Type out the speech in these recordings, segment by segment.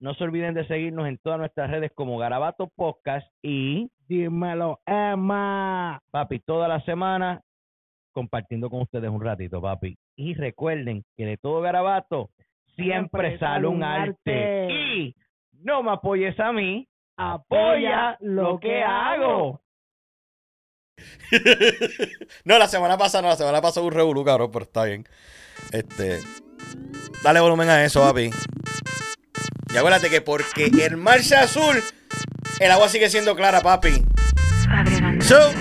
no se olviden de seguirnos en todas nuestras redes como Garabato Podcast y Dímelo, Emma. papi, toda la semana compartiendo con ustedes un ratito, papi. Y recuerden que de todo Garabato siempre, sale un arte. Y no me apoyes a mí, apoya lo que hago. no, la semana pasada no, la semana pasada un revolú, cabrón, pero está bien. Este. Dale volumen a eso, papi. Y acuérdate que porque el mar sea azul, el agua sigue siendo clara, papi. So.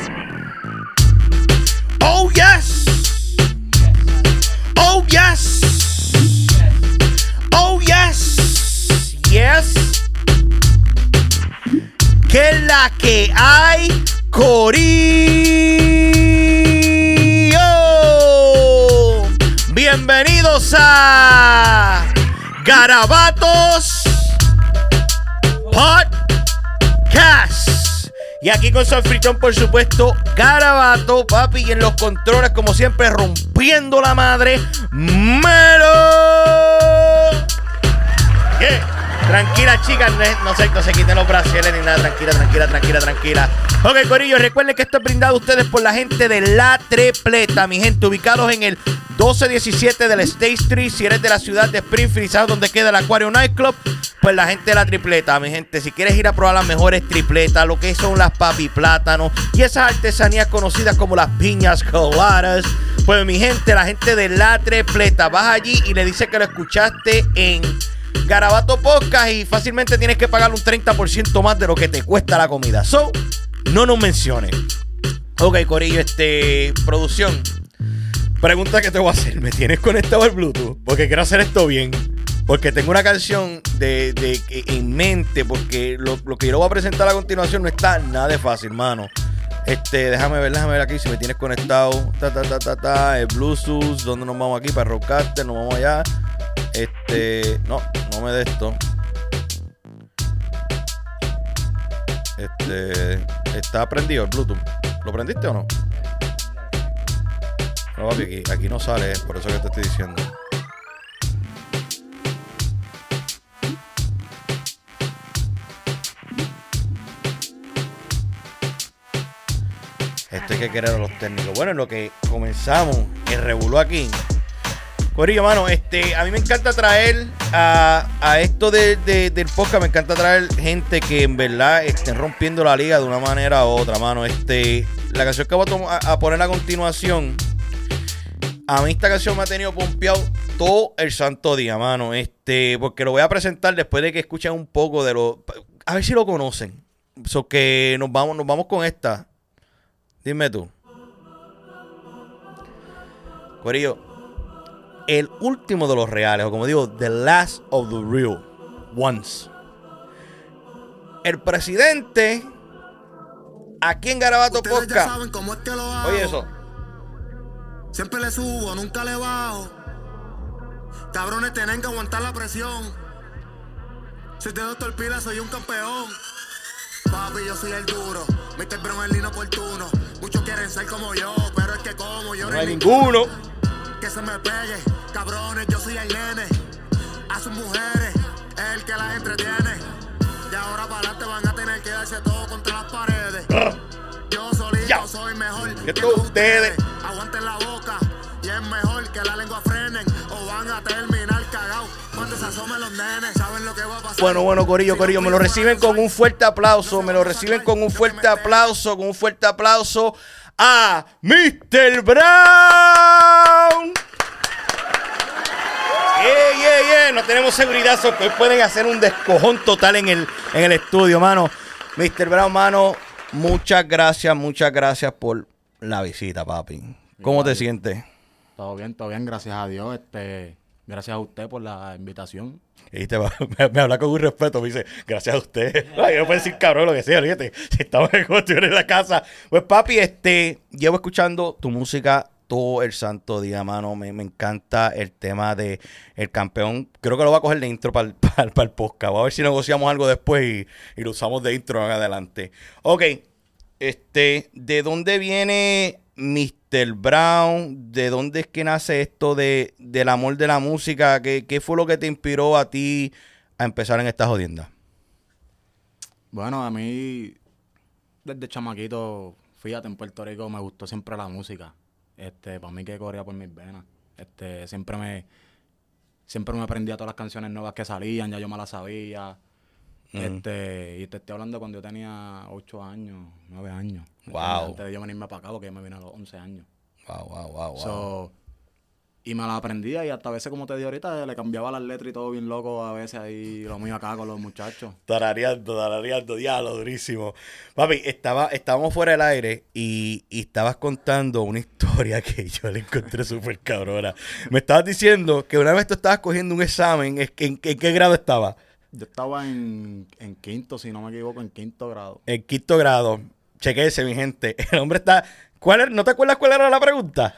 Oh, yes. Oh, yes. Oh, yes. Yes. Que es la que hay, Corillo. Bienvenidos a Garabatos Podcast. Y aquí con su anfitrión, por supuesto, Garabato, papi, y en los controles, como siempre, rompiendo la madre, Melo. ¿Qué? Tranquila, chicas, no se, no se quiten los brasiles ni nada. Tranquila, tranquila, tranquila, tranquila. Ok, Corillo, recuerden que esto es brindado a ustedes por la gente de La Tripleta, mi gente, ubicados en el 1217 del State Street. Si eres de la ciudad de Springfield sabes dónde queda el Aquario Nightclub, pues la gente de La Tripleta, mi gente. Si quieres ir a probar las mejores tripletas, lo que son las papi plátanos y esas artesanías conocidas como las piñas coladas, pues mi gente, la gente de La Tripleta, vas allí y le dices que lo escuchaste en Garabato Podcast y fácilmente tienes que pagar un 30% más de lo que te cuesta la comida. So, no nos menciones. Ok, Corillo, este, producción. Pregunta que te voy a hacer. ¿Me tienes conectado al Bluetooth? Porque quiero hacer esto bien. Porque tengo una canción de, de- en mente. Porque lo, lo que yo voy a presentar a continuación no está nada de fácil, mano. Este, déjame ver, déjame ver aquí si me tienes conectado. Ta, ta, ta, ta, ta. El Bluetooth. ¿Dónde nos vamos aquí? Para Rockcaster, nos vamos allá. Este, no, no me de esto. Este, está prendido el Bluetooth. ¿Lo prendiste o no? No, papi, aquí, aquí no sale, por eso que te estoy diciendo. Esto hay que querer a los técnicos. Bueno, en lo que comenzamos, el revolú aquí. Corillo, mano, este, a mí me encanta traer a, a esto de- de- del podcast, me encanta traer gente que en verdad estén rompiendo la liga de una manera u otra, mano. Este, la canción que voy a poner a continuación, a mí esta canción me ha tenido pompeado todo el santo día, mano. Este, porque lo voy a presentar después de que escuchen un poco de lo. A ver si lo conocen. So que nos vamos, nos vamos con esta. Dime tú. Corillo, el último de los reales, o como digo, the last of the real ones. El presidente, aquí en Garabato Podcast. Oye, eso. Siempre le subo, nunca le bajo. Cabrones, tienen que aguantar la presión. Si te doy torpila, soy un campeón. Papi, yo soy el duro. Brown el lino oportuno. Muchos quieren ser como yo, pero es que como yo No hay ninguno. que se me pegue. Cabrones, yo soy el nene. A sus mujeres, es el que las entretiene. Y ahora para adelante van a tener que darse todo contra las paredes. Yo solito Ya. soy mejor Que todos ustedes. Aguanten la boca. Bueno, bueno, Corillo, Corillo, me lo reciben con un fuerte aplauso, me lo reciben con un fuerte aplauso, con un fuerte aplauso a Mr. Brown. ¡Ey, ey, ey! No tenemos seguridad, so que hoy pueden hacer un descojón total en el, en el estudio, mano. Mr. Brown, mano, muchas gracias, muchas gracias por la visita, papi. ¿Cómo te sientes? Todo bien, todo bien, gracias a Dios. Este, gracias a usted por la invitación. Y te va- me, me habla con un respeto, me dice, gracias a usted. Ay, no puede decir cabrón lo que sea, fíjate. Si estamos en cuestión en la casa. Pues papi, este, llevo escuchando tu música todo el santo día, mano. Me, encanta el tema de el campeón. Creo que lo voy a coger de intro para el, para, el podcast. Voy a ver si negociamos algo después y, y lo usamos de intro en adelante. Ok, este, ¿de dónde viene Mr. Brown? ¿De dónde es que nace esto de, del amor de la música? ¿Qué, ¿Qué fue lo que te inspiró a ti a empezar en esta jodienda? Bueno, a mí, desde chamaquito, fíjate, en Puerto Rico me gustó siempre la música. Este, para mí que corría por mis venas. Este, siempre me, siempre me aprendía todas las canciones nuevas que salían, ya yo me las sabía. Este, y te estoy hablando cuando yo tenía 8 años, 9 años. Wow. Antes de yo venirme para acá, porque yo me vine a los 11 años. Wow, wow, wow, wow. So, y me la aprendía y hasta a veces, como te dije ahorita, le cambiaba las letras y todo bien loco a veces ahí, lo mío acá con los muchachos. Tarareando, tarareando, diablo, durísimo. Papi, estaba, estábamos fuera del aire y, y estabas contando una historia que yo le encontré súper cabrona. Me estabas diciendo que una vez tú estabas cogiendo un examen, ¿en, en- en qué grado estaba? Yo estaba en, en quinto, si no me equivoco, en quinto grado. En quinto grado. Chequese, mi gente. El hombre está... ¿Cuál era- ¿No te acuerdas cuál era la pregunta?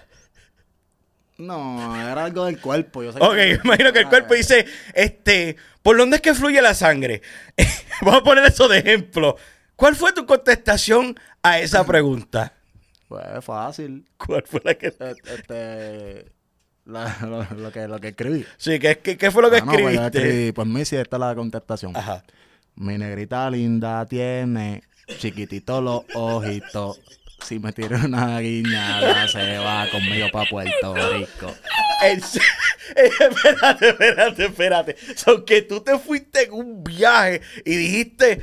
No, era algo del cuerpo. Yo sé Ok, imagino que el cuerpo dice, este, ¿por dónde es que fluye la sangre? Vamos a poner eso de ejemplo. ¿Cuál fue tu contestación a esa pregunta? Pues fácil. ¿Cuál fue la que...? Eh, Este, la- lo, lo que, lo que escribí. Sí, ¿qué, qué, qué fue lo que Ah, no, pues escribiste? escribí, pues Missy, esta es la contestación. Ajá. Mi negrita linda tiene chiquitito los ojitos. Si me tira una guiñada, se va conmigo para Puerto Rico. Se- espérate, espérate, espérate. So, que tú te fuiste en un viaje y dijiste...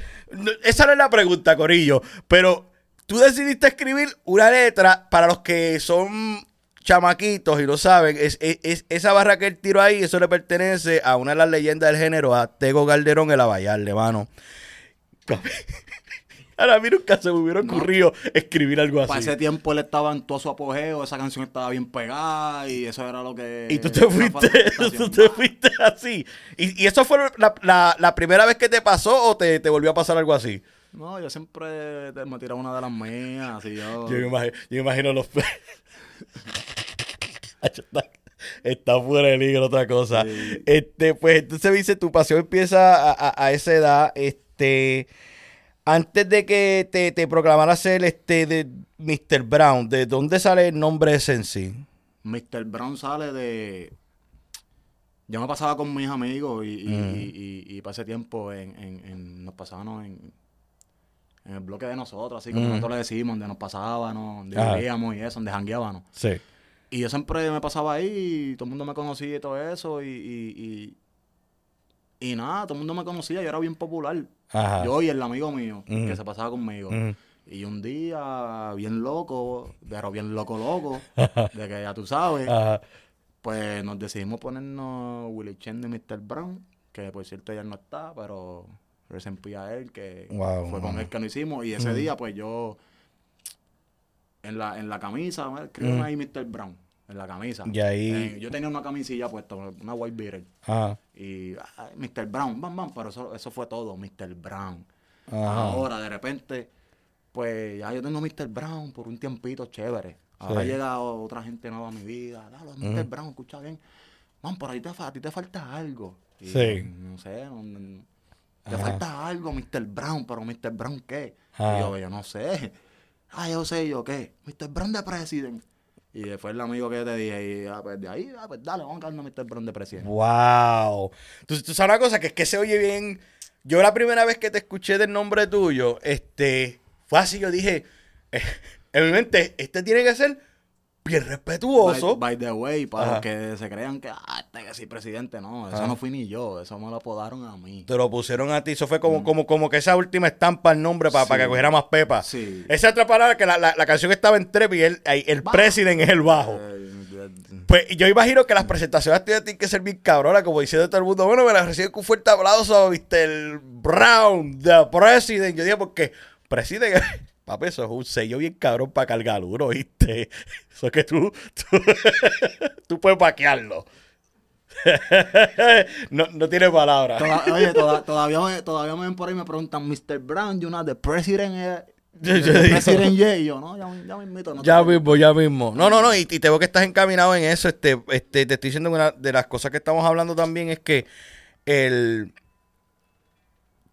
esa no es la pregunta, Corillo, pero tú decidiste escribir una letra para los que son chamaquitos y lo saben. Es, es- es- esa barra que él tiró ahí, eso le pertenece a una de las leyendas del género, a Tego Calderón, el Abayarle, mano. Ahora a mí nunca se me hubiera ocurrido escribir algo Para así. ese tiempo él estaba en todo su apogeo, esa canción estaba bien pegada y eso era lo que... Y tú te fuiste, tú te fuiste así. ¿Y, y eso fue la, la- la primera vez que te pasó o te, te volvió a pasar algo así? No, yo siempre me tiraba una de las mías, así yo... Yo me imagino, yo me imagino los... Está, fuera de liga otra cosa. Sí. Este, pues entonces dice, tu pasión empieza a, a- a esa edad. Este, antes de que te, te proclamaras el este de Mr. Brown, ¿de dónde sale el nombre ese en sí? Mr. Brown sale de... Yo me pasaba con mis amigos y, y, Mm. y- y- y para ese tiempo en, en- en- nos pasábamos en, en el bloque de nosotros, así como Mm. nosotros le decimos, donde nos pasábamos, donde vivíamos y eso, donde jangueábamos. Sí. Y yo siempre me pasaba ahí y todo el mundo me conocía y todo eso y, y, y, y nada, todo el mundo me conocía, yo era bien popular. Ajá. Yo y el amigo mío que se pasaba conmigo. Y un día, bien loco, pero bien loco loco, de que ya tú sabes, Ajá. pues nos decidimos ponernos Willy Chen de Mr. Brown, que por cierto ya no está, pero resentí a él, que Wow, fue con él que lo hicimos. Y ese día, pues yo, en la, en la camisa, escribí Mm. ahí Mr. Brown, en la camisa. Y ahí- Eh, yo tenía una camisilla puesta, una white beater. Ajá. Y ah, Mr. Brown, bam, bam, pero eso, eso fue todo, Mr. Brown. Ajá. Ahora, de repente, pues ya yo tengo Mr. Brown por un tiempito chévere. Ahora Sí. llega otra gente nueva a mi vida. Dale, Mr. Brown, escucha bien. Man, por ahí te, a ti te falta algo. Y, Sí. No sé, no- no- te falta algo, Mr. Brown, pero Mr. Brown, ¿qué? Y yo, yo no sé. Ah, yo sé, yo, ¿qué? Mr. Brown de President. Y después el amigo que yo te dije, y ah, pues de ahí, ah, pues dale, vamos a quedarnos Mr. Brown de President. Wow. Tú, tú sabes una cosa que es que se oye bien. Yo la primera vez que te escuché del nombre tuyo, este, fue así, yo dije, eh, en mi mente, este tiene que ser bien respetuoso. By, by the way, para Ajá. los que se crean que, ah, este que sí, presidente, no, eso Ajá. no fui ni yo, eso me lo apodaron a mí. Te lo pusieron a ti. Eso fue como, como, como que esa última estampa al nombre para, Sí. para que cogiera más pepa. Sí. Esa otra palabra que la, la, la canción estaba en trep y el, el president es el bajo. Eh, Pues yo imagino que las presentaciones tienen que ser bien cabronas, como diciendo todo el mundo, bueno, me las reciben con un fuerte aplauso, Mr. Brown, the President. Yo digo, porque President, papi, eso es un sello bien cabrón para cargar uno, ¿viste? Eso es que tú, tú, tú puedes vaquearlo. no, no tiene palabras. Toda- oye, toda- todavía, me, todavía me ven por ahí y me preguntan, Mr. Brown, you know, the president, eh, Yo- the yo digo- president yeah", y yo, no, ya, ya. No te Ya preocupes". mismo, ya mismo. No, no, no, y, y te veo que estás encaminado en eso. Este, este, te estoy diciendo que una de las cosas que estamos hablando también es que el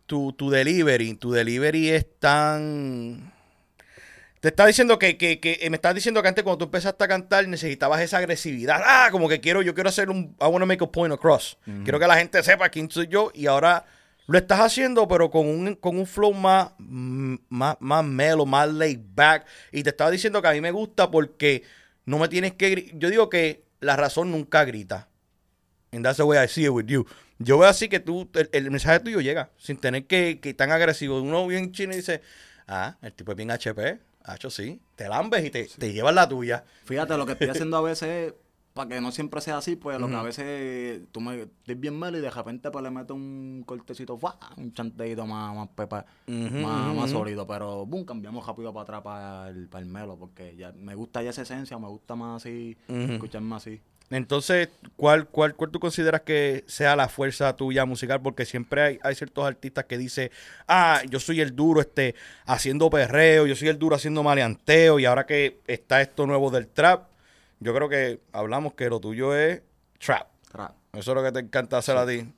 tu, tu delivery, tu delivery es tan. Te está diciendo que, que, que eh, me estás diciendo que antes cuando tú empezaste a cantar necesitabas esa agresividad. Ah, como que quiero, yo quiero hacer un, I want to make a point across. Quiero que la gente sepa quién soy yo y ahora lo estás haciendo, pero con un, con un flow más, mm, más, más mellow, más laid back. Y te estaba diciendo que a mí me gusta porque no me tienes que... Yo digo que la razón nunca grita. And that's the way I see it with you. Yo veo así que tú, el, el mensaje tuyo llega sin tener que, que tan agresivo. Uno bien chino y dice, ah, el tipo es bien HP. Hacho, sí. Te lambes y te, te llevas la tuya. Fíjate, lo que estoy haciendo a veces, para que no siempre sea así, pues lo que a veces tú me estoy bien malo y de repente pues le meto un cortecito, ¡fua! un chanteito más, más pepa, más, más sólido, pero boom, cambiamos rápido para atrás para el, para el melo, porque ya me gusta ya esa esencia, me gusta más así, escucharme así. Entonces, ¿cuál, cuál, ¿cuál tú consideras que sea la fuerza tuya musical? Porque siempre hay, hay ciertos artistas que dicen, ah, yo soy el duro este haciendo perreo, yo soy el duro haciendo maleanteo, y ahora que está esto nuevo del trap, yo creo que hablamos que lo tuyo es trap. Tra- Eso es lo que te encanta hacer a ti.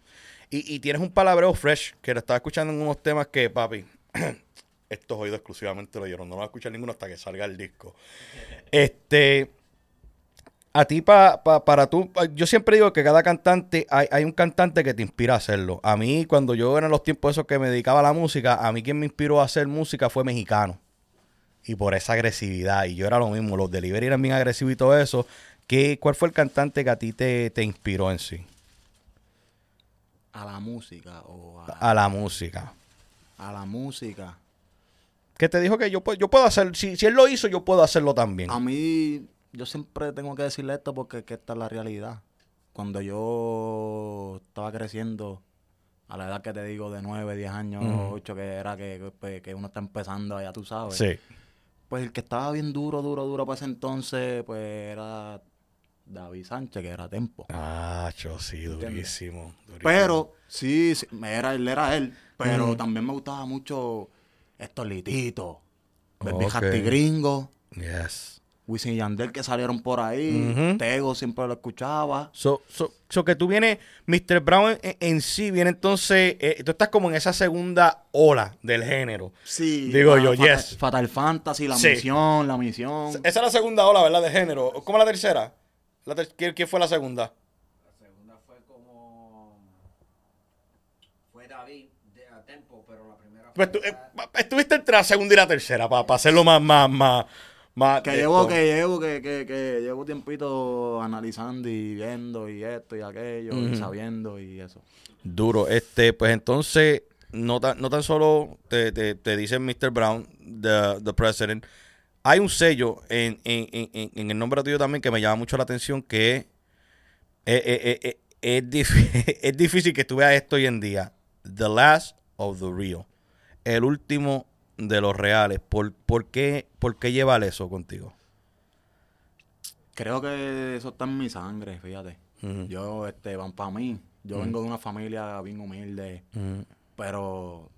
Y, y tienes un palabreo fresh que lo estaba escuchando en unos temas que, papi, estos oídos exclusivamente lo dieron. No lo voy a escuchar ninguno hasta que salga el disco. Este, a ti, pa, pa- para tú, yo siempre digo que cada cantante, hay, hay un cantante que te inspira a hacerlo. A mí, cuando yo era en los tiempos esos que me dedicaba a la música, a mí quien me inspiró a hacer música fue mexicano. Y por esa agresividad. Y yo era lo mismo, los delivery eran bien agresivos y todo eso. ¿Qué, ¿Cuál fue el cantante que a ti te, te inspiró en sí? a la música o a, A la música. a la música. Que te dijo que yo, puedo- yo puedo hacer, si, si él lo hizo, yo puedo hacerlo también. A mí, yo siempre tengo que decirle esto porque que esta es la realidad. Cuando yo estaba creciendo, a la edad que te digo, de 9, 10 años, Ujú. 8, que era que, pues, que uno está empezando, ya tú sabes. Sí. Pues el que estaba bien duro, duro, duro para ese entonces, pues era David Sánchez, que era Tempo. Ah, yo sí, durísimo. durísimo. Pero, sí, sí, era él, era él. Pero también me gustaba mucho estos lititos. Baby Ok. Hasty Gringo. Yes. Wisin y Yandel que salieron por ahí. Tego siempre lo escuchaba. So, so, so que tú vienes, Mr. Brown en, en sí, viene entonces, eh, tú estás como en esa segunda ola del género. Sí. Digo yo, yes. Fatal Fantasy, La Sí. Misión, La Misión. Esa es la segunda ola, ¿verdad? De género. ¿Cómo la tercera? La ter- ¿quién, quién fue la segunda? La segunda fue como. Fue David de a tempo, pero la primera Pues tú, eh, estuviste entre la segunda y la tercera, para hacerlo más, más, más, más. Que llevo, que llevo, que, que, que llevo tiempito analizando y viendo y esto y aquello y sabiendo y eso. Duro. Este, pues entonces, no tan, no tan solo te, te, te dicen Mr. Brown, the, the president. Hay un sello en, en, en, en- el nombre tuyo también que me llama mucho la atención, que es, eh, eh, eh, eh, es, dif- es difícil que tú veas esto hoy en día. The last of the real. El último de los reales. ¿Por, por, qué, por qué llevar eso contigo? Creo que eso está en mi sangre, fíjate. Yo, este, van para mí. Yo vengo de una familia bien humilde, pero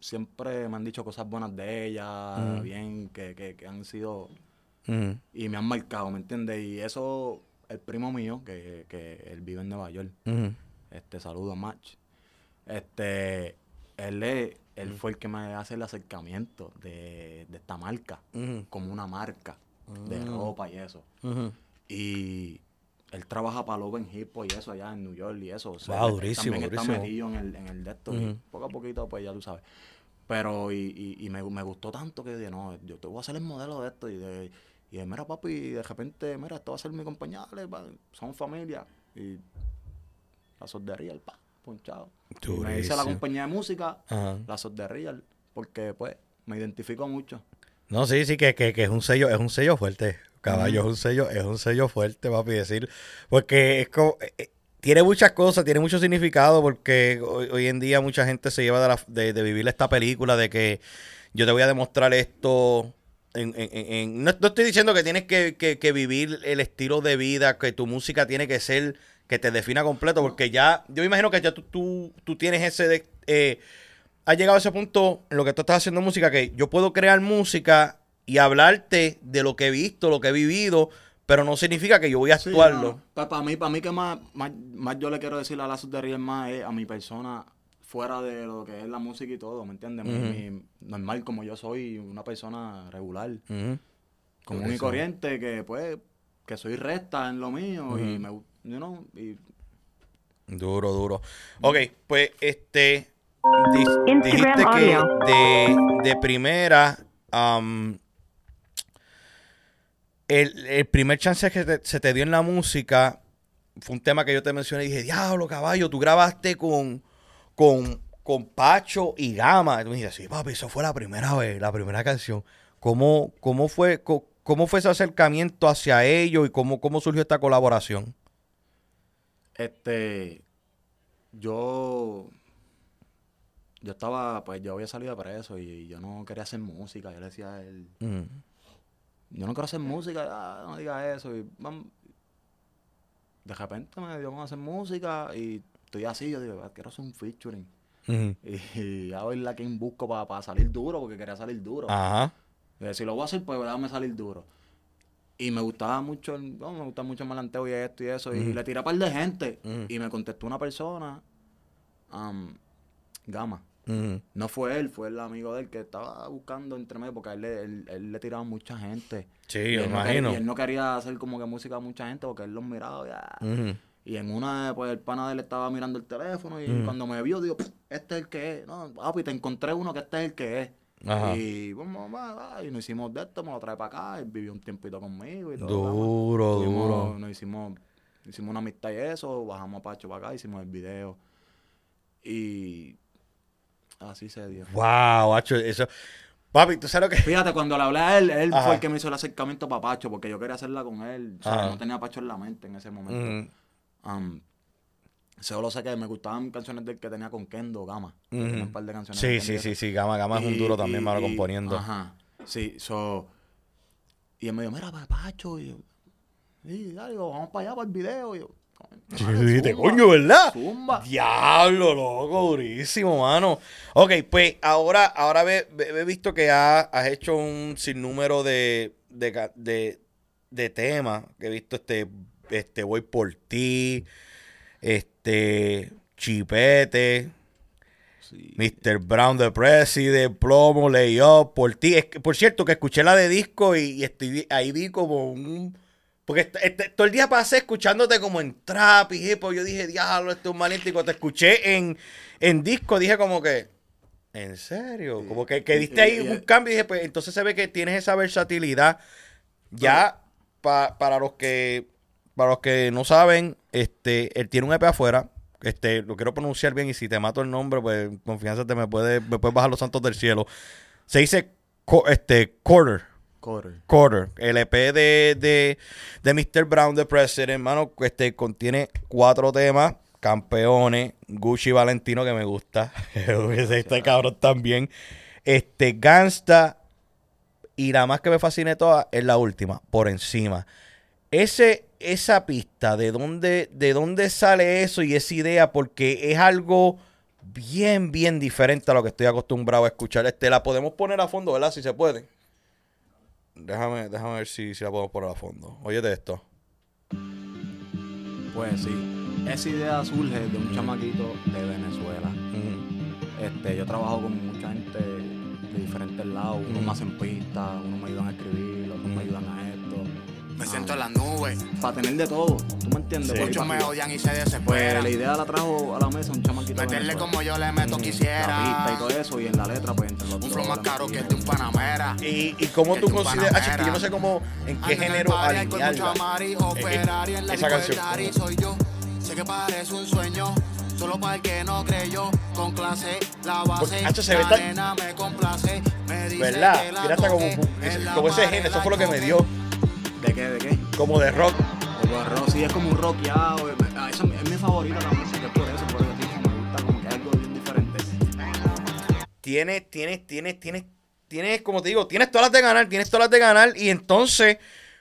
siempre me han dicho cosas buenas de ella, bien, que, que, que han sido y me han marcado, ¿me entiendes? Y eso, el primo mío, que, que él vive en Nueva York, este, saludo a Match, este, él, es- él fue el que me hace el acercamiento de, de esta marca, como una marca de ropa y eso. Y él trabaja para Love and Hip y eso allá en New York y eso. O sea, Wow, él durísimo, También durísimo. está metido en el, en el de esto. y poco a poquito, pues ya tú sabes. Pero, y, y, y me, me gustó tanto que dije, no, yo te voy a hacer el modelo de esto. Y de, y de, mira, papi, y de repente, mira, esto va a ser mi va, somos familia. Y la soldería, el pa, ponchado. Y me dice la Durísimo. compañía de música, Ajá. la soldería, porque pues me identifico mucho. No, sí, sí, que, que, que es un sello, es un sello fuerte. Caballo es un sello, es un sello fuerte, papi, decir. Porque es como. eh, eh, tiene muchas cosas, tiene mucho significado, porque hoy, hoy en día mucha gente se lleva de, la- de- de vivir esta película de que yo te voy a demostrar esto. En, en- en- en- no, no estoy diciendo que tienes que, que- que vivir el estilo de vida, que tu música tiene que ser, que te defina completo, porque ya, yo me imagino que ya tú, tú, tú tienes ese, de, eh, has llegado a ese punto en lo que tú estás haciendo música, que yo puedo crear música y hablarte de lo que he visto, lo que he vivido, pero no significa que yo voy a Sí, actuarlo. no. Para mí, para mí que más, más, más yo le quiero decir a la de más es a mi persona fuera de lo que es la música y todo, ¿me entiendes? Mi- normal como yo soy una persona regular, Ujú. común y corriente, que pues, que soy recta en lo mío y me, gu- you know, y Duro, duro. Ok, pues este. dijiste que de, de primera. am, el, el primer chance que te- se te dio en la música fue un tema que yo te mencioné y dije: Diablo, caballo, tú grabaste con, con, con Pacho y Gama. Y tú me dijiste: Sí, papi, eso fue la primera vez, la primera canción. ¿Cómo, cómo, fue, cómo fue ese acercamiento hacia ellos y cómo, cómo surgió esta colaboración? Este, yo, yo estaba, pues yo había salido de preso y yo no quería hacer música. Yo le decía a él, Mm. yo no quiero hacer música, ah, no digas eso. Y de repente me dio con hacer música y estoy así, yo digo, "Ah, quiero hacer un featuring. Y, y a ver la quien busco para salir duro, porque quería salir duro. Ajá. Y decir, lo voy a hacer, pues déjame salir duro. Y me gustaba mucho, el, no, me gustaba mucho el malanteo y esto y eso. Y le tiré a par de gente. Y me contestó una persona, am, Gama. No fue él, fue el amigo de él que estaba buscando entre medio, porque a él, le- él, él le tiraba a mucha gente. Sí, Y no quería- imagino. y él no quería hacer como que música a mucha gente, porque él los miraba ya. Y en una, pues el pana de él estaba mirando el teléfono y cuando me vio, digo, "Pff, este es el que es. No, papi, te encontré uno que este es el que es. Ajá. Y va, y nos hicimos de esto, me lo trae para acá, él vivió un tiempito conmigo y todo. Duro, duro. Nos hicimos, hicimos una amistad y eso, bajamos a Pacho para acá, hicimos el video. Y así se dio. Wow, hacho, eso. Papi, ¿tú sabes lo que? Fíjate, cuando le hablé a él, él Ajá. fue el que me hizo el acercamiento para Pacho, porque yo quería hacerla con él. O sea, no tenía a Pacho en la mente en ese momento. Am, solo sé que me gustaban canciones del que tenía con Kendo, Gama. un par de canciones Sí, sí, sí, sí. Gama, Gama es un Y- duro también, y- malo y- componiendo. Ajá. Sí, so. Y él me dijo, mira, pa- Pacho. Y yo, sí, dale, digo, vamos para allá para el video. Y yo, Sí, "Dale, dijiste, coño, ¿verdad? Zumba. Diablo, loco, durísimo, mano. Ok, pues ahora, ahora ve- ve- he visto que ha- has hecho un sinnúmero de, de, de, de temas. Que he visto este, este, Voy por ti, este, Chipete, Sí. Mr. Brown, The President, Plomo, Lay Up, por ti. Es que, por cierto, que escuché la de disco y, y estoy, ahí vi como un... Porque este- este- todo el día pasé escuchándote como en trap y hip. Yo dije, diablo, este es un magnífico. Te escuché en, en disco, dije como que... ¿En serio? Como que, que diste ahí un cambio y dije, pues entonces se ve que tienes esa versatilidad. Ya pa- para los que para los que no saben, este, él tiene un EP afuera. Este, lo quiero pronunciar bien y si te mato el nombre, pues confianza te me puede, me puedes bajar los santos del cielo. Se dice co- este Quarter. Corre. Quarter. El EP de, de, de Mr. Brown, The President, hermano, este contiene cuatro temas. Campeones, Gucci Valentino, que me gusta. este cabrón también. Este, Gangsta. Y la más que me fascina de todas es la última, por encima. Ese, esa pista, ¿de dónde, ¿de dónde sale eso y esa idea? Porque es algo bien, bien diferente a lo que estoy acostumbrado a escuchar. Este, la podemos poner a fondo, ¿verdad? Si se puede. Déjame, déjame ver si, si la podemos poner a fondo. Óyete esto. Pues sí. Esa idea surge de un chamaquito de Venezuela. Este, yo trabajo con mucha gente de diferentes lados. Unos Mm. me hacen pistas, unos me ayudan a escribir, otros Mm. me ayudan a esto. Me siento en las nubes. Para tener de todo, ¿tú me entiendes? Sí. Porque Muchos me odian y se Pues desesperan. la idea la trajo a la mesa un chamaquito Meterle Venezuela. como yo le meto La pista y quisiera. todo eso, y en la letra, pues entre los Un flow más caro que el de un panamera. ¿Y, y cómo tú consideras? Ah, que yo no sé cómo, en qué Ando género alinearla. Eh, eh, esa canción. del Dari soy yo. Sé que parece un sueño, solo para el que no creyó. Con clase, la base, Porque, hacho, se ve la tan- nena me complace. Me dice ¿Verdad? que la Mira hasta como, ese- como género, eso fue lo que me dio. ¿De qué? ¿De qué? Como de rock. Como rock, sí, es como un rockeado. eh, ah, Eso es mi favorita la música, es por eso, por eso me gusta como que algo bien diferente. Tienes, tienes, tienes, tienes, tienes, como te digo, tienes todas las de ganar, tienes todas las de ganar. Y entonces,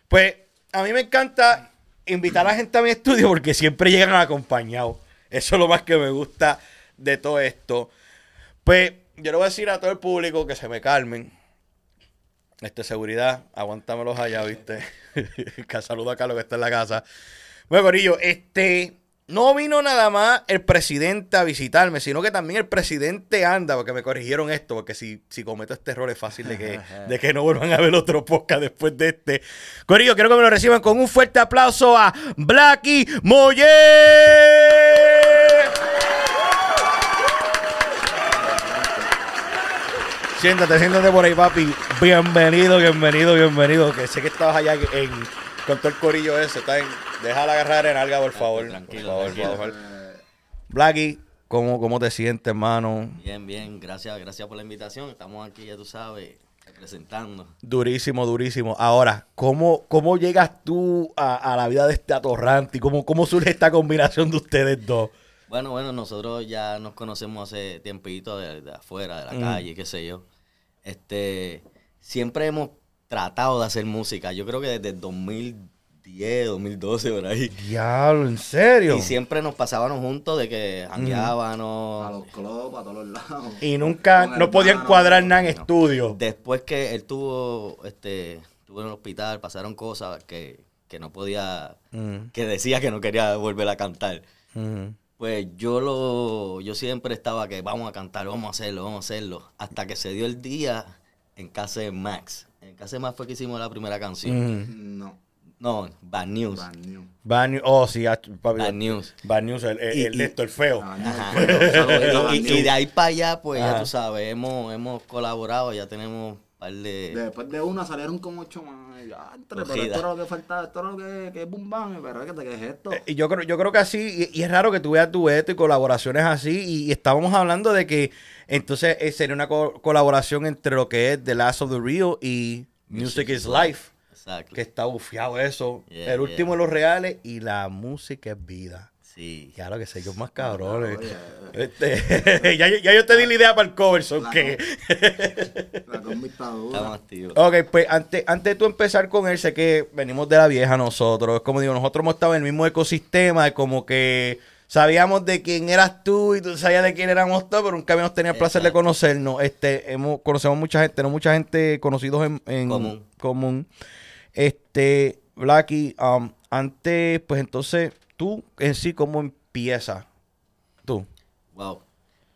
pues, a mí me encanta invitar a la gente a mi estudio porque siempre llegan acompañados. Eso es lo más que me gusta de todo esto. Pues, yo le voy a decir a todo el público que se me calmen. Este, seguridad, aguántamelos allá, ¿viste? que saludo a Carlos que está en la casa. Bueno, Corillo, este. No vino nada más el presidente a visitarme, sino que también el presidente anda, porque me corrigieron esto, porque si, si cometo este error es fácil de que, de que no vuelvan a ver otro podcast después de este. Corillo, quiero que me lo reciban con un fuerte aplauso a Blacky Moye. Siéntate, siéntate por ahí, papi. Bienvenido, bienvenido, bienvenido. Que sé que estabas allá en, con todo el corillo ese. Está en, déjala agarrar en alga, por favor. Tranquilo, por favor, tranquilo. por favor. Blacky, ¿cómo, ¿cómo te sientes, hermano? Bien, bien, gracias, gracias por la invitación. Estamos aquí, ya tú sabes, representando. Durísimo, durísimo. Ahora, ¿cómo, cómo llegas tú a, a la vida de este atorrante? ¿Y cómo, cómo surge esta combinación de ustedes dos? Bueno, bueno, nosotros ya nos conocemos hace tiempito de, de afuera, de la calle, qué sé yo. Este, siempre hemos tratado de hacer música. Yo creo que desde el 2010, 2012, por ahí. Diablo, ¿en serio? Y siempre nos pasábamos juntos de que A jangueábamos. los clubs, a todos los lados. Y nunca, no podían hermanos, cuadrar nada en no. estudio. Después que él tuvo, este, estuvo en el hospital, pasaron cosas que, que no podía, Mm, que decía que no quería volver a cantar. mm. Pues yo lo, yo siempre estaba que vamos a cantar, vamos a hacerlo, vamos a hacerlo. Hasta que se dio el día en casa de Max. En casa de Max fue que hicimos la primera canción. Mm. No, No, Bad News. bad news. Bad News. Oh, sí, ah, papi. Bad News. Bad News, el, el, Y- el y- de esto, el feo. News, Ajá. Y, y- y News. de ahí para allá, pues Ajá. ya tú sabes, hemos, hemos colaborado, ya tenemos de... Después de una salieron como ocho más. Y ya, entre, pero esto era lo que faltaba, esto era lo que, que es boom bang, pero es que te es esto. Eh, Y yo creo, yo creo que así, y, y es raro que tú veas dueto y colaboraciones así, y, y estábamos hablando de que entonces eh, sería una co- colaboración entre lo que es The Last of the Real y Music, is Life, Exacto. que está bufiado eso. Yeah, el último yeah. de los reales y la música es vida. Sí. Claro que sé, yo más cabrones. Este, ya, ya yo te di la idea para el cover, son La que... La activos. Ok, pues antes, antes de tú empezar con él, sé que venimos de la vieja nosotros. Es como digo, nosotros hemos estado en el mismo ecosistema, es como que sabíamos de quién eras tú y tú sabías de quién éramos todos, pero nunca habíamos tenido el placer de conocernos. Este, hemos, conocemos mucha gente, no mucha gente conocidos en, en Común. común. Este, Blacky, um, antes, pues entonces, tú en sí, ¿cómo empiezas? Tú. Wow.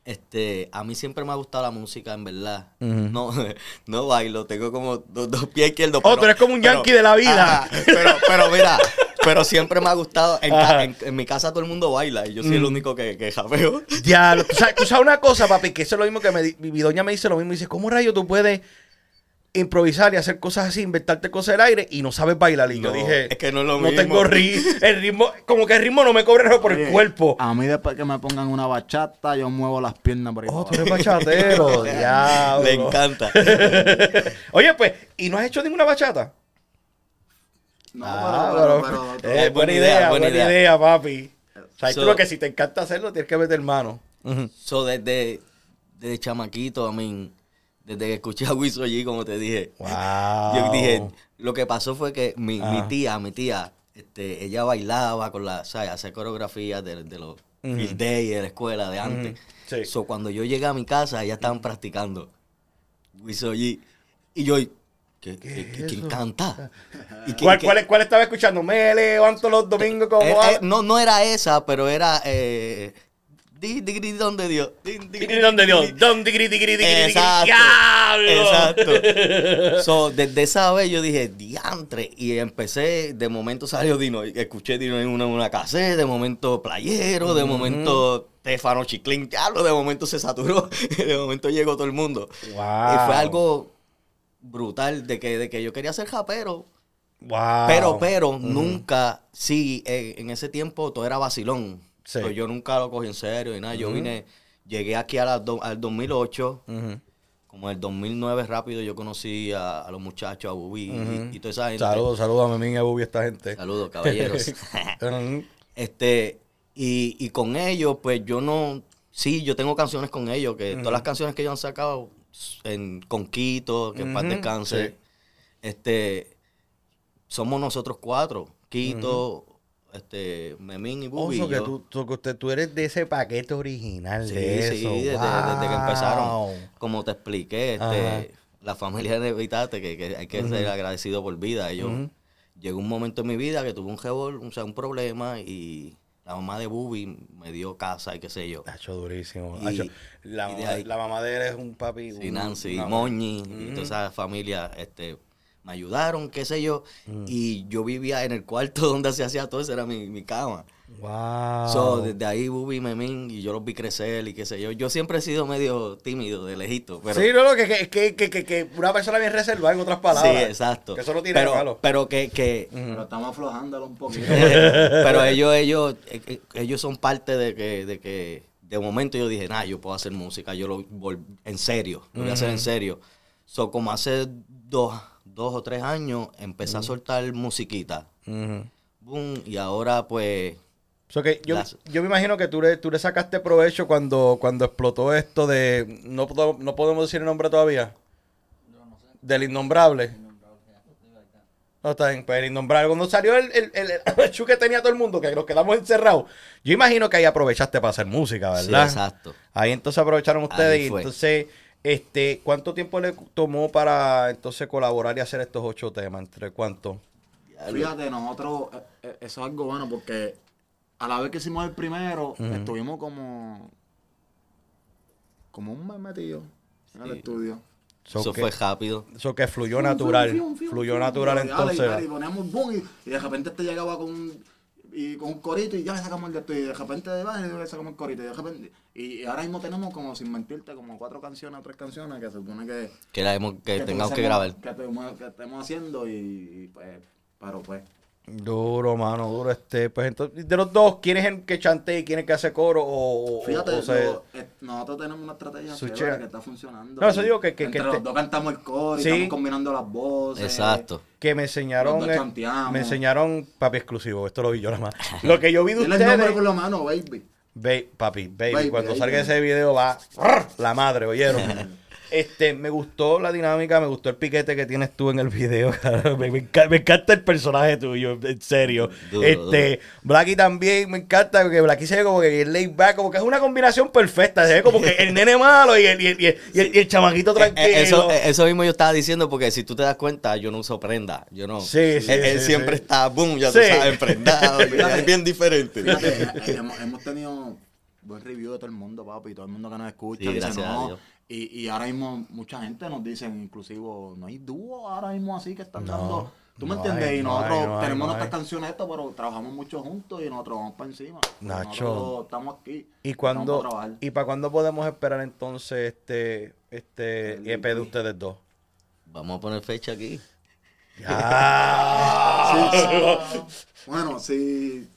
Este, a mí siempre me ha gustado la música, en verdad. No, no bailo, tengo como dos, dos pies izquierdos. Oh, tú eres como un yankee de la vida. Ajá, pero, pero mira, pero siempre me ha gustado. En, ca- Ajá. en- en mi casa todo el mundo baila y yo soy el Mm. único que, que japeo. Ya, tú sabes, tú sabes una cosa, papi, que eso es lo mismo que me, mi, mi doña me dice lo mismo. Dice, ¿cómo rayo tú puedes improvisar y hacer cosas así, inventarte cosas del aire y no sabes bailar? Y yo dije, es que no es lo no mismo. tengo ri el ritmo, como que el ritmo no me cobre por el cuerpo. A mí después que me pongan una bachata, yo muevo las piernas por ahí. Oh, tú eres bachatero, diablo. Le encanta. Oye, pues, ¿y no has hecho ninguna bachata? No, Ah, pero, pero- pero, pero- eh, Es buena buena idea, idea, buena buena idea, papi. Sabes tú So- lo que si te encanta hacerlo, tienes que meter mano. Ujú. So, desde, desde chamaquito, I mean, desde que escuché a Wiso allí, como te dije, Wow. yo dije, lo que pasó fue que mi, mi Ajá. tía, mi tía, este, ella bailaba con la, ¿sabes? Hacer coreografías de, de los Ujú. field day de la escuela de antes. Sí. So, cuando yo llegué a mi casa, ellas estaban practicando Wiso allí. Y yo, ¿qué, qué- qué- ¿quién canta? ¿Y qué- ¿Cuál, cuál, cuál estaba escuchando? Me levanto los domingos como... Eh, a- eh, no, no era esa, pero era... Eh, di, di, di, ¿Dónde Dios? Di, di, di, ¿Dónde di, Dios? di. ¿Dónde gri, gri, gri, gri, gri, Exacto. ¡Diablo! Exacto. So, desde esa vez yo dije, diantre. Y empecé, de momento salió Dino. Escuché Dino en una, una cassette, de momento Playero, de momento Stefano Chiclín, diablo, de momento se saturó. De momento llegó todo el mundo. Wow. Y fue algo brutal de que, de que yo quería ser japero. Wow. Pero, pero, nunca, sí, eh, en ese tiempo todo era vacilón. Sí. So, yo nunca lo cogí en serio y nada. Yo vine, llegué aquí a la do- al 2008 Ujú. como en el 2009 rápido yo conocí a, a los muchachos, a Bubi y- Ujú. y, toda esa gente. Saludos, saludos a Memín y a Bubi, esta gente. Saludos, caballeros. Este, y, y con ellos, pues yo no. Sí, yo tengo canciones con ellos, que todas las canciones que ellos han sacado en Conquito, que en paz descanse, sí. este, somos nosotros cuatro. Quito, este, Memín y Bubi. Oso, y que tú, tú, usted- tú eres de ese paquete original Sí, de sí, eso. desde, desde que empezaron. Como te expliqué, este, la familia de Vitate, que, que hay que ser agradecido por vida. Ellos. Llegó un momento en mi vida que tuve un o sea, un problema y la mamá de Bubi me dio casa y qué sé yo. Hacho durísimo. Y- Hacho, la, y mamá, la mamá de él es un papi. Sí, un- Nancy, Moñi y toda esa familia este, me ayudaron, qué sé yo. Mm. Y yo vivía en el cuarto donde se hacía todo, esa era mi, mi cama. Wow. So, desde ahí Bubi, Memín, y yo los vi crecer y qué sé yo. Yo siempre he sido medio tímido, de lejito. Pero, sí, no, no, que, que, que, que, que, que una persona bien reservada, en otras palabras. Sí, exacto. Que eso no tiene pero, malo. Pero que, que Pero estamos aflojándolo un poquito. pero ellos, ellos, eh, eh, ellos son parte de que, de que de momento yo dije, nah, yo puedo hacer música, yo lo en serio, lo voy a hacer en serio. So, como hace dos, dos o tres años, empecé a soltar musiquita. Boom, y ahora pues, So que yo, Las- yo me imagino que tú le, tú le sacaste provecho cuando, cuando explotó esto de. No, no podemos decir el nombre todavía. Del innombrable. No, está bien, pues el innombrable. Cuando salió el, el, el, el show que tenía todo el mundo, que nos quedamos encerrados. Yo imagino que ahí aprovechaste para hacer música, sí, ¿verdad? exacto. Ahí entonces aprovecharon ustedes Ahí y fue. entonces, este, ¿cuánto tiempo le tomó para entonces colaborar y hacer estos ocho temas? ¿Entre cuánto? Fíjate, nosotros, eh, eh, eso es algo bueno porque a la vez que hicimos el primero, estuvimos como, como un mes metido en el Sí. estudio. So Eso que- fue rápido. Eso que fluyó Fium, natural. fium, fium, fium, fluyó fium. natural entonces. Y poníamos boom y, y de repente este llegaba con un, y con un corito y ya le sacamos el de esto. Y de repente de baile le sacamos el corito. Y, de repente, y ahora mismo tenemos como, sin mentirte, como cuatro canciones o tres canciones que se supone que, Que, la hemos- que tengamos que grabar. Que, estemos- que estemos haciendo y, y, pues, pero pues. Duro, mano, duro. Este, pues entonces, de los dos, ¿quién es el que chantea y quién es el que hace coro? O, o- Fíjate, o se- lo- eh, nosotros tenemos una estrategia chévere que está funcionando. No, eso digo que- que- Entre que los te- dos cantamos el coro y Sí. estamos combinando las voces. Exacto. que me enseñaron. Los dos chanteamos. me enseñaron papi exclusivo. Esto lo vi yo nada más. Lo que yo vi de Dile el nombre ustedes. por lo menos, baby. Ba- papi, baby, Baby, cuando baby. salga ese video va la madre, ¿oyeron? Este, me gustó la dinámica, me gustó el piquete que tienes tú en el video, me, me enca- me encanta el personaje tuyo, en serio. Duro, este, Blacky también me encanta, porque Blacky se ve como que bien laid back, como que es una combinación perfecta, se ve como que el nene malo y el, y el, y el, y el- y el chamaquito Eh, tranquilo. eh, Eso, eh, eso mismo yo estaba diciendo porque si tú te das cuenta, yo no uso prenda. Yo no. Sí, sí, él, él sí, siempre sí. está, boom, ya Sí. tú sabes, prendado. es bien diferente. Fíjate, eh, hemos, hemos tenido buen review de todo el mundo, papi, todo el mundo que nos escucha. Sí, dice, gracias a no. Dios. Y, y ahora mismo mucha gente nos dice, inclusive, no hay dúo ahora mismo así que están No, dando. ¿Tú me no entiendes? hay, y no nosotros hay, no hay, tenemos no nuestras hay. canciones estas, pero trabajamos mucho juntos y nosotros vamos para encima. Nacho. Nosotros estamos aquí. ¿Y cuándo, para trabajar. y para cuándo podemos esperar entonces este, este El EP de ustedes dos? Vamos a poner fecha aquí. Ya. Bueno, sí.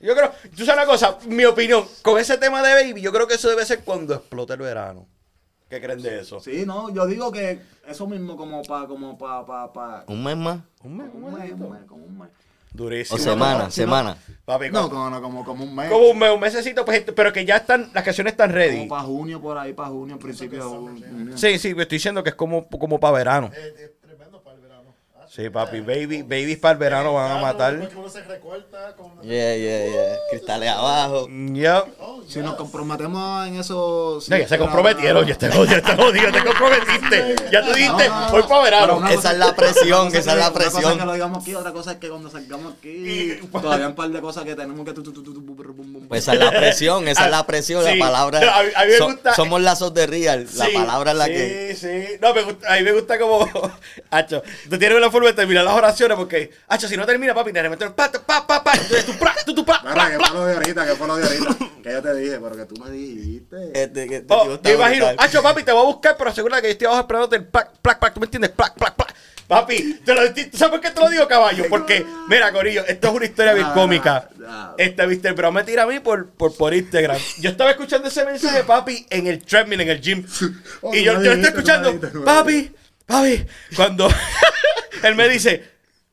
Yo creo, tú sabes una cosa, mi opinión, con ese tema de Baby, yo creo que eso debe ser cuando explote el verano. ¿Qué creen de eso? Sí, no, yo digo que eso mismo como para, como para, para, para. Un mes más. Un mes, un mes, mesito. un mes, como un mes. Durísimo. O semana, no- semana. Papi, No, como, como, como, como un mes. como un mes, un mesecito, pues, pero que ya están, las canciones están ready. Como para junio, por ahí, para junio, principio de junio. Sí, sí, estoy diciendo que es como, como para verano. Es, es tremendo para el verano. Ah, Sí, papi, baby, babies para el verano van a matar. Una- Yeah, yeah, yeah. Cristales abajo. Ya. Oh, Si nos comprometemos en eso. sí, No, ya se comprometieron, ya te jodido, ya te jodido, te comprometiste. Ya tú dijiste, No, no, no, voy para verano. una Esa es la presión, una esa es la Una cosa es presión. que lo digamos aquí, otra cosa es que cuando salgamos aquí, todavía hay un par de cosas que tenemos que. tu, tu, tu, tu, tu, bum, bum, bum. Pues esa es la presión, esa es la presión, Sí. la palabra. A mí- a mí me so- gusta- somos lazos de real, la Sí, palabra es la sí, que. Sí, No, me gusta, a mí me gusta como. Hacho, tú tienes una forma de terminar las oraciones porque. Hacho, si no termina, papi, de repente. Pa, pa, pa, pa. Entonces tú, pra, tú, pa, que fue lo de ahorita, que fue lo de ahorita. Que yo te dije, pero que tú me dijiste. Este, que este Oh, imagino. Hacho, papi, te voy a buscar, pero asegura que yo estoy abajo esperándote el plac, plac, plac. ¿Tú me entiendes? Plac, plac, plac. Papi, te lo, ¿tú ¿sabes por qué te lo digo, caballo? Porque, mira, Corillo, esto es una historia bien cómica. Este, viste, pero me tira a mí por, por, por Instagram. Yo estaba escuchando ese mensaje, papi, en el treadmill, en el gym. Y yo, yo estoy escuchando, papi, papi, cuando él me dice,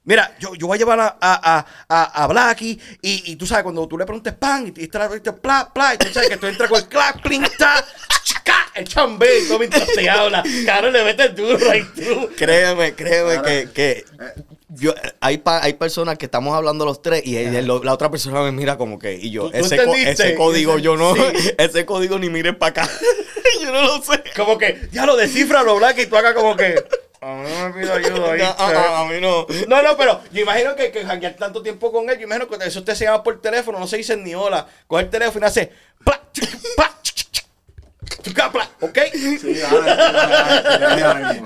mira, yo, yo voy a llevar a, a, a, a, Blacky y, y tú sabes, cuando tú le preguntes pan y te la dices pla, pla, y tú sabes que tú entras con el clap, pling, ta, chica, el chambé y todo mientras te habla. Claro, le metes duro ahí tú. Créeme, créeme que, que yo, hay, pa- hay personas que estamos hablando los tres y el- la otra persona me mira como que, y yo, ¿Tú- tú ese, ese código yo no, Sí. ese código ni miren para acá. yo no lo sé. Como que, ya lo descifra lo Blacky y tú hagas como que. A mí no me pido ayuda, No, ah, ah, a mí no. No, no, pero yo imagino que, que janguear tanto tiempo con él, yo imagino que eso usted se llama por teléfono, no se dice ni hola. Coge el teléfono y hace. Pla, ¿Ok? Sí.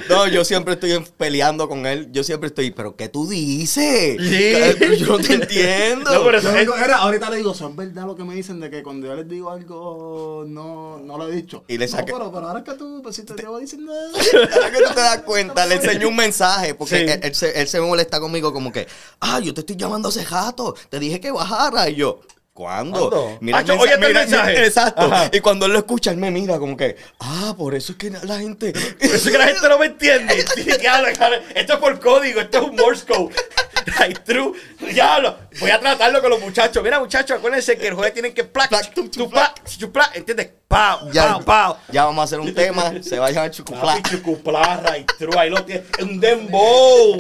No, yo siempre estoy peleando con él. Yo siempre estoy, pero ¿qué tú dices? Sí. ¿Qué? Yo no te entiendo. No, pero eso- digo, era, ahorita le digo, son verdad lo que me dicen de que cuando yo les digo algo no, no lo he dicho. Y le No, saqué- pero, pero ahora que tú, pues si te llevo diciendo Ahora que tú te das cuenta, le enseñé un mensaje, porque Sí. él, él se, él se molesta conmigo como que, ah, yo te estoy llamando hace rato, te dije que bajara, y yo, ¿cuándo? ¿Cuándo? Mira, Ah, el yo- mensa- oye, este mira- mensaje. mira- exacto, Ajá. y cuando él lo escucha, él me mira como que, ah, por eso es que la gente... Por eso es que la gente no me entiende. Diablo, Esto es por código, esto es un Morse code. Right true. Diablo. Voy a tratarlo con los muchachos. Mira, muchachos, acuérdense que el jueves tienen que plac, Plac, tu, tu, plac, tu, plac, ¿entiendes? Pau, ya, pau, pau. ya vamos a hacer un tema, se va a llamar Chucuplá. Chucuplá, right true. Ahí lo tienes. Un dembow.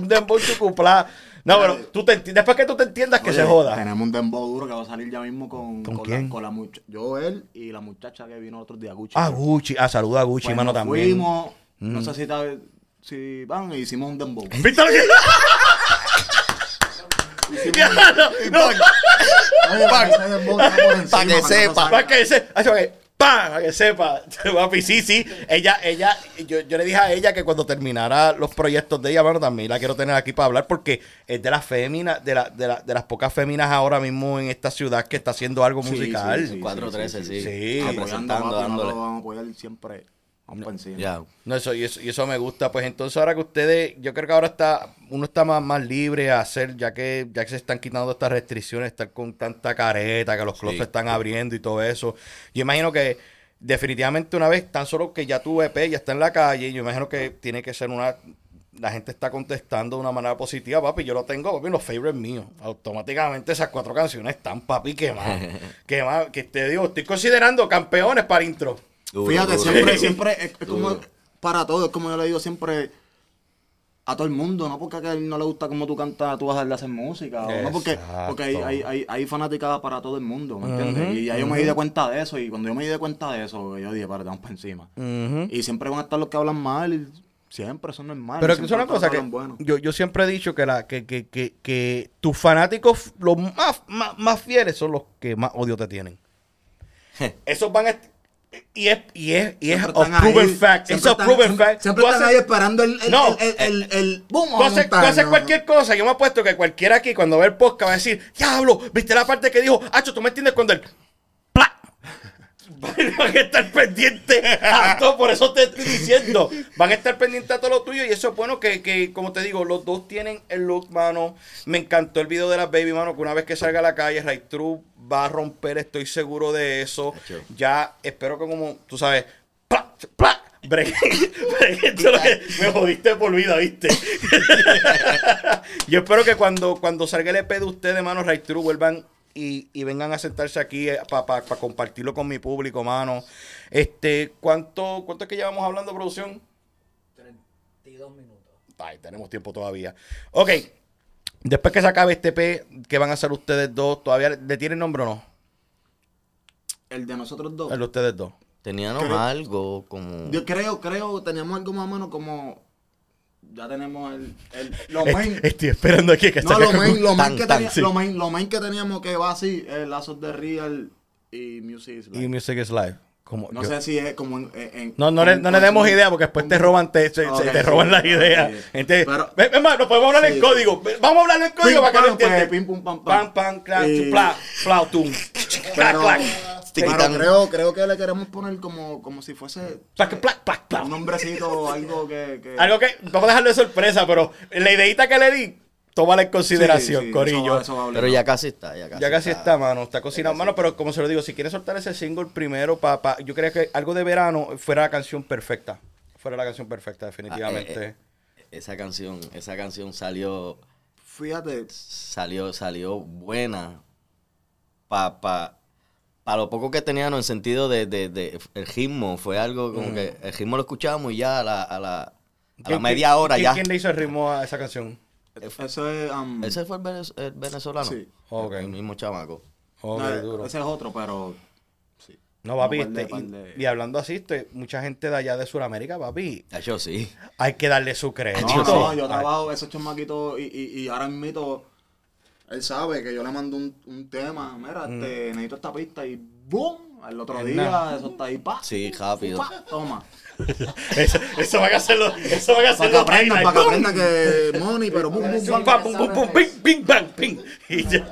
Un dembow chucuplá. No, pero tú te después que tú te entiendas que Oye, se joda. Tenemos un dembow duro que va a salir ya mismo con, ¿Con con quién? La, con la mucha- yo, él y la muchacha que vino otro día, Gucci. Ah, Gucci. Ah, saluda a Gucci, Pues mano, nos también. Fuimos, no sé si, tal- si van, y hicimos un dembow. ¿Viste lo que.? No. Para que está sepa. Para que, se, ay, para que, ¡pam! para que sepa. Papi, sí, sí. Ella, ella, yo, yo le dije a ella que cuando terminara los proyectos de ella, bueno, también la quiero tener aquí para hablar porque es de las féminas, de, la, de, la- de las pocas féminas ahora mismo en esta ciudad que está haciendo algo Sí, musical. sí, sí, 413, sí. Sí. Apoyando, Representando, papi, dándole. vamos a apoyar siempre. Vamos por encima. Ya. No, eso, y eso, y eso me gusta. Pues entonces ahora que ustedes, yo creo que ahora está, uno está más, más libre a hacer, ya que, ya que se están quitando estas restricciones, estar con tanta careta, que los clubs se están abriendo y todo eso. Yo imagino que definitivamente una vez, tan solo que ya tu EP ya está en la calle, yo imagino que tiene que ser una... La gente está contestando de una manera positiva, papi. Yo lo tengo, papi, los favorites míos. Automáticamente esas cuatro canciones están, papi, que más. que más. Que te digo, estoy considerando campeones para intro. Duro, Fíjate, duro. siempre, siempre es, es como para todo, es como yo le digo siempre a todo el mundo, no porque a él no le gusta cómo tú cantas, tú vas a darle a hacer música, o no porque, porque hay, hay, hay, hay fanaticada para todo el mundo, ¿me entiendes? y ya yo me di de cuenta de eso, y cuando yo me di de cuenta de eso, yo dije, para, vamos para encima. Y siempre van a estar los que hablan mal, y siempre son normales. Pero que es una cosa que bueno. yo, yo siempre he dicho que, la, que, que, que, que tus fanáticos, los más, más, más fieles, son los que más odio te tienen. Esos van a... Y es, y es, y es a proven ahí, fact. Es a proven fact. Siempre están haces- ahí esperando el, el, No. el, el, el, el- boom, Tú haces, tú haces cualquier cosa. Yo me apuesto que cualquiera aquí, cuando ve el podcast, va a decir, diablo, ¿viste la parte que dijo? Hacho, ¿tú me entiendes cuando el... Van a estar pendientes a todo, por eso te estoy diciendo. Van a estar pendientes a todo lo tuyo y eso es bueno que, que, como te digo, los dos tienen el look, mano. Me encantó el video de las baby, mano, que una vez que salga a la calle, Right True va a romper, estoy seguro de eso. Ya espero que como, tú sabes, ¡pla! ¡pla! Bregué, bregué, me jodiste por vida, ¿viste? Yo espero que cuando, cuando salga el EP de ustedes, mano, Right True, vuelvan y, y vengan a sentarse aquí para compartirlo con mi público, mano. Este, ¿cuánto, ¿Cuánto es que llevamos hablando, producción? 32 minutos. Ay, tenemos tiempo todavía. Ok. Después que se acabe este EP, ¿qué van a hacer ustedes dos? ¿Todavía le tienen nombre o no? El de nosotros dos. El de ustedes dos. Teníamos Creo- algo como... Yo creo, creo, teníamos algo más o menos como. Ya tenemos el. el lo main. Estoy esperando aquí que No, lo main, lo, main Tan, que tan, tenía- sí. lo, main, lo main que teníamos que va así: el Lazos de Real y Music is Y Life. Music is Live. Como No yo- sé si es como en. en- No, no, le, en- no le demos en- idea porque después te roban, te, se- se- te roban sí. las ideas. Entonces, Pero- ve- ve, más, no podemos hablar en Sí. código. Ve- Vamos a hablar en código Pim, para que lo pam, pues, entiendan. pam, Pam, pam. pam, clac, Y-. Clac, Pero- clac. Pero creo, creo que le queremos poner como, como si fuese Plac, plac, plac, plac. un nombrecito, algo que... que- Algo que, vamos a dejarlo de sorpresa, pero la ideita que le di, tómala en consideración, sí, Corillo. va- eso va a Pero ya casi está, ya casi Ya casi está, mano. Está cocinando. Mano, pero como se lo digo, si quieres soltar ese single primero, pa, pa- yo creo que algo de verano fuera la canción perfecta. Fuera la canción perfecta, definitivamente. Ah, eh, Esa canción, esa canción salió, Fíjate, salió, salió buena pa, pa, pa lo poco que tenía, no, en sentido de, de, de- el ritmo, fue algo como que el ritmo lo escuchábamos y ya a la, a la, a la ¿Quién- media hora quién- ya. ¿Quién le hizo el ritmo a esa canción? eso es... um, ¿Ese fue el, venez- el venezolano? Sí. Ok. El mismo chamaco. Ok, no, duro. Ese es otro, pero... Sí. No, papi, de- este, y, de- y hablando así, este, mucha gente de allá de Sudamérica, papi, De hecho, sí. hay que darle su crédito. No, no, yo trabajo esos chamaquitos y, y, y ahora mismo él sabe que yo le mando un, un tema, mira, este, necesito esta pista y ¡boom! Al otro Es día nada. eso está ahí, pa. Sí, rápido. pa, toma. Eso, eso van a hacerlo, eso van a Para hacerlo. que aprendan, para que aprendan que money, pero Pum, boom. pam, pum, pum, pum, ping, ping, bang, ping. Y ya.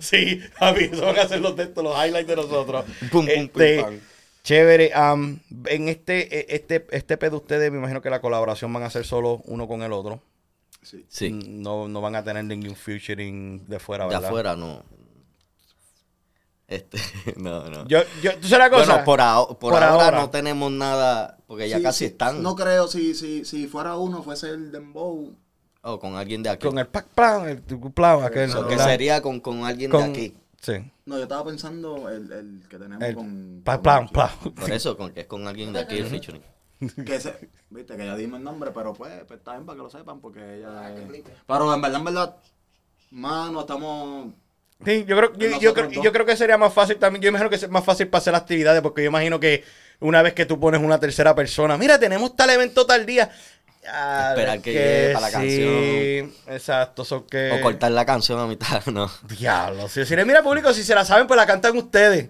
Sí, papi, eso van a ser los de estos, los highlights de nosotros. Pum, pum, Este, pam. Chévere, am, en este, eh, este, este pedo ustedes, me imagino que la colaboración van a ser solo uno con el otro. Sí. Sí. No, no van a tener ningún featuring de fuera, De ¿verdad? afuera no. Este, no, no. Yo, yo, ¿tú sabes la cosa? Bueno, por, aho- por Por ahora, ahora. no tenemos nada, porque ya Sí, casi sí, están. No creo, si, si, si fuera uno, fuese el Dembow. O con alguien de aquí. Con el pack plan, el plan, aquel. So, que sería con, con alguien Con- de aquí. Sí. No, yo estaba pensando el, el que tenemos El con... con- plan, plan. Por eso, con, que es con alguien de aquí el featuring. Que se, viste, que ya dimos el nombre, pero pues, pues está bien para que lo sepan, porque ella es- Pero en verdad, en verdad, mano, estamos... Sí, yo creo, yo, yo creo, yo creo que sería más fácil también. Yo imagino que es más fácil para hacer actividades, porque yo imagino que una vez que tú pones una tercera persona, mira, tenemos tal evento tal día. Esperar es que llegue para la Sí, exacto, que. O cortar la canción a mitad, no. Diablo, si decirle, mira, público, si se la saben, pues la cantan ustedes.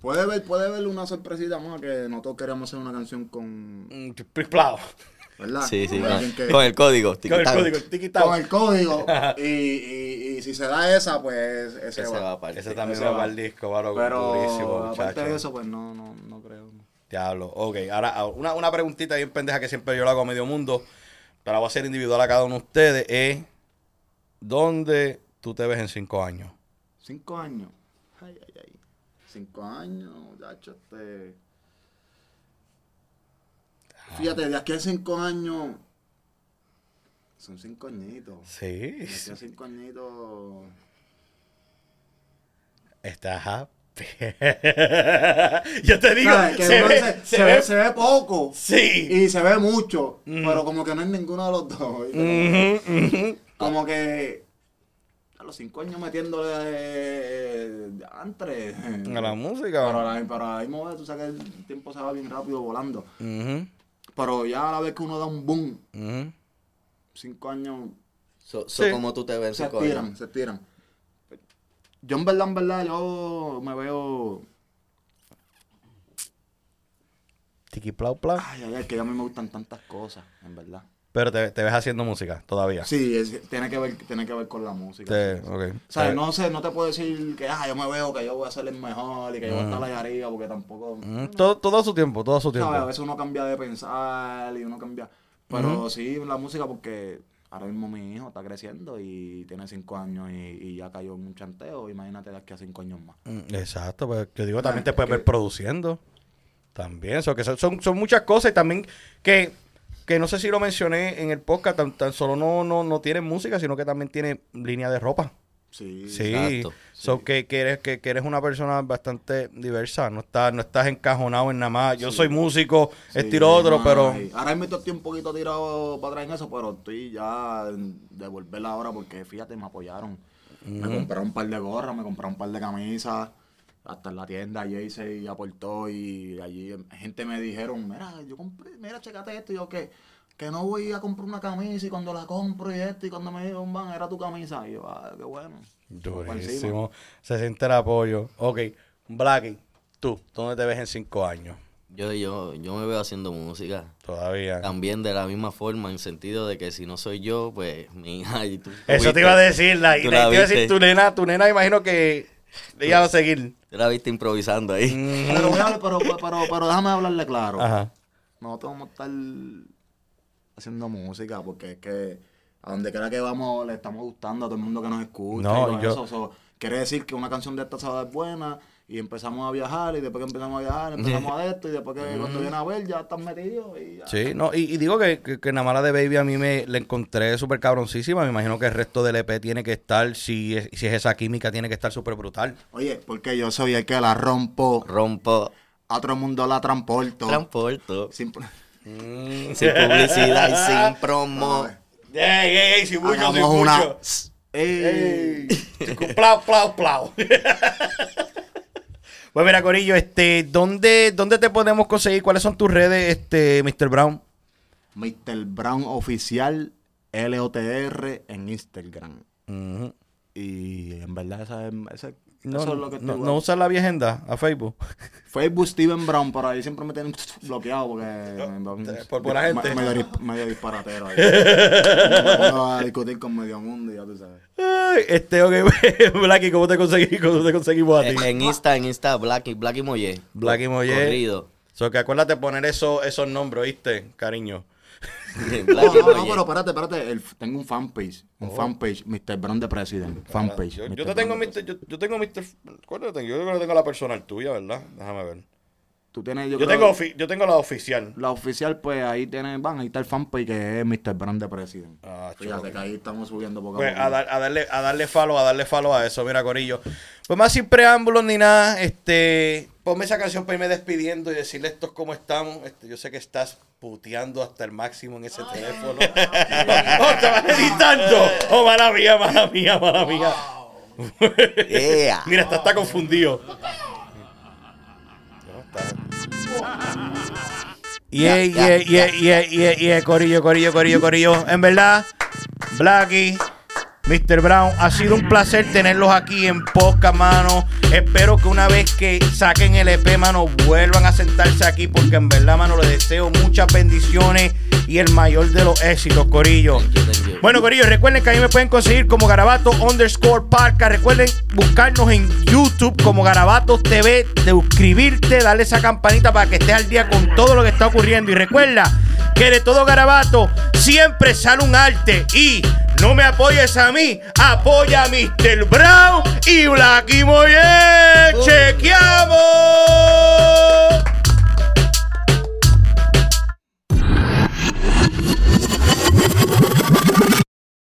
Puede ver, puede ver una sorpresita más que nosotros queríamos hacer una canción con... Mm. ¿Verdad? Sí, sí, Con que- el código. Con el código, el tiquitao. con el código. y, y, y si se da esa, pues ese, Ese va. va para Ese también Ese va va. para el disco, Pero aparte de eso, pues no, no, no creo. Diablo, ok. Ahora, ah, una, una preguntita bien pendeja que siempre yo la hago a medio mundo, pero la voy a hacer individual a cada uno de ustedes, es ¿dónde tú te ves en cinco años? Cinco años. Ay, ay, ay. Cinco años, muchacho, este... Fíjate, de aquí a cinco años... Son cinco añitos. Sí. De aquí a cinco añitos... Happy. yo te digo, ¿Sabes? Que se ve, se, se se ve- ve, se ve poco. Sí. Y se ve mucho. Mm. Pero como que no es ninguno de los dos. Como que... A los cinco años metiéndole eh, antes. A la música. Pero la, pero a la misma vez, tú sabes que el tiempo se va bien rápido volando. Pero ya a la vez que uno da un boom, cinco años So, so Sí. como tú te ves se años. se estiran. Yo en verdad, en verdad, yo me veo... Tiki plau plau. Ay, ay, ay, que a mí me gustan tantas cosas, en verdad. Pero te, te ves haciendo música todavía. Sí, es- tiene, que ver, tiene que ver con la música. Te- sí, sí. ok. O sea, Te- no sé, no te puedo decir que ah, yo me veo que yo voy a ser el mejor y que yo voy a estar allá arriba porque tampoco... Mm, todo, todo a su tiempo, todo a su tiempo. ¿sabes? A veces uno cambia de pensar y uno cambia... Pero sí, la música porque ahora mismo mi hijo está creciendo y tiene cinco años y, y ya cayó en un chanteo. Imagínate de aquí a cinco años más. Mm, Exacto, pues yo digo, también Ah, te puedes que- ver produciendo. También, que son, son, son muchas cosas y también que, que no sé si lo mencioné en el podcast, tan, tan solo no, no, no tiene música, sino que también tiene línea de ropa. Sí. Sí, Exacto, so que, que eres, que, que eres una persona bastante diversa, no estás, no estás encajonado en nada más. Yo Sí. soy músico, Sí, estilo otro, pero... Ahora mismo estoy un poquito tirado para atrás en eso, pero estoy ya de volver ahora porque fíjate, me apoyaron. Me compraron un par de gorras, me compraron un par de camisas. Hasta en la tienda Jaycee aportó y allí gente me dijeron, mira, yo compré, mira, checate esto. Y yo, que Que no voy a comprar una camisa y cuando la compro y esto y cuando me dijeron, van, era tu camisa. Y yo, ah, qué bueno. Durísimo. Se siente el apoyo. Ok, Blackie, tú, ¿dónde te ves en cinco años? Yo, yo, yo me veo haciendo música. Todavía. También de la misma forma, en sentido de que si no soy yo, pues mi hija y tú. Eso te iba a decir, la, la te iba a decir, tu nena, tu nena, imagino que Déjalo seguir. Yo la viste improvisando ahí. Pero, pero, pero, pero déjame hablarle claro. Ajá. Nosotros vamos a estar haciendo música porque es que a donde quiera que vamos le estamos gustando a todo el mundo que nos escucha. No, y yo- eso. So, quiere decir que una canción de esta se va a dar buena y empezamos a viajar y después que empezamos a viajar empezamos a esto y después que cuando viene a ver ya están metidos y ya. Sí, no, y, y digo que, que, que más la de Baby a mí me la encontré súper cabroncísima. Me imagino que el resto del EP tiene que estar, si es, si es esa química, tiene que estar súper brutal. Oye, porque yo soy el que la rompo, Rompo, a otro mundo la transporto. transporto. Sin- Mm, sin publicidad y sin promo. ¡Ey, ey, ey! Si Hagamos una... Ey. plau, plau, plau. pues mira, Corillo, este, ¿dónde, ¿dónde te podemos conseguir? ¿Cuáles son tus redes, este, Mr. Brown? Mr. Brown Oficial LOTR en Instagram. Y en verdad esa es, ese- No, eso es lo que no, estoy no usas la viejenda a Facebook. Facebook Steven Brown, por ahí siempre me tienen bloqueado porque... por buena gente. Me- Medio, dis- medio disparatero ahí. me pongo a discutir con medio mundo y ya tú sabes. Ay, este, ok, Blacky, ¿cómo te conseguí, cómo te conseguimos a ti? En, en Insta, en Insta, Blacky, Blacky Moye. Blacky Moye. Corrido. So que acuérdate poner eso, esos nombres, ¿oíste, cariño? No, no, pero espérate, espérate. el- tengo un fanpage. Un fanpage. Mr. Brown de President. Fanpage. Yo, te tengo, Mr. Yo, yo tengo Mr. ¿Cuál yo tengo? Yo creo que tengo la personal tuya, ¿verdad? Déjame ver. Tú tienes, yo, Yo creo- tengo, ofi- yo tengo la oficial. La oficial, pues ahí tiene, van, ahí está el fanpage que es Mr. Brown de President. Ah, Fíjate que ahí estamos subiendo poco a Pues poco. a, dar- a darle, a darle follow, a darle follow a eso, mira, Corillo. Pues más sin preámbulos ni nada, este, ponme esa canción para irme despidiendo y decirle esto cómo estamos. Este, yo sé que estás puteando hasta el máximo en ese teléfono. ¡Oh, te vas editando! ¡Oh, mala mía, mala mía, mala mía! Yeah. Mira, está, está confundido. Yeah, yeah, yeah, yeah, yeah, yeah, Corillo, Corillo, Corillo, Corillo. En verdad, Blacky, Mr. Brown, ha sido un placer tenerlos aquí en podcast, mano. Espero que una vez que saquen el EP, mano, vuelvan a sentarse aquí porque en verdad, mano, les deseo muchas bendiciones y el mayor de los éxitos, Corillo. Bueno, Corillo, recuerden que ahí me pueden conseguir como Garabato underscore Parca. Recuerden buscarnos en YouTube como Garabato TV, suscribirte, darle esa campanita para que estés al día con todo lo que está ocurriendo. Y recuerda que de todo Garabato siempre sale un arte y no me apoyes a mí, apoya a Mr. Brown y Blacky Moyer. ¡Chequeamos!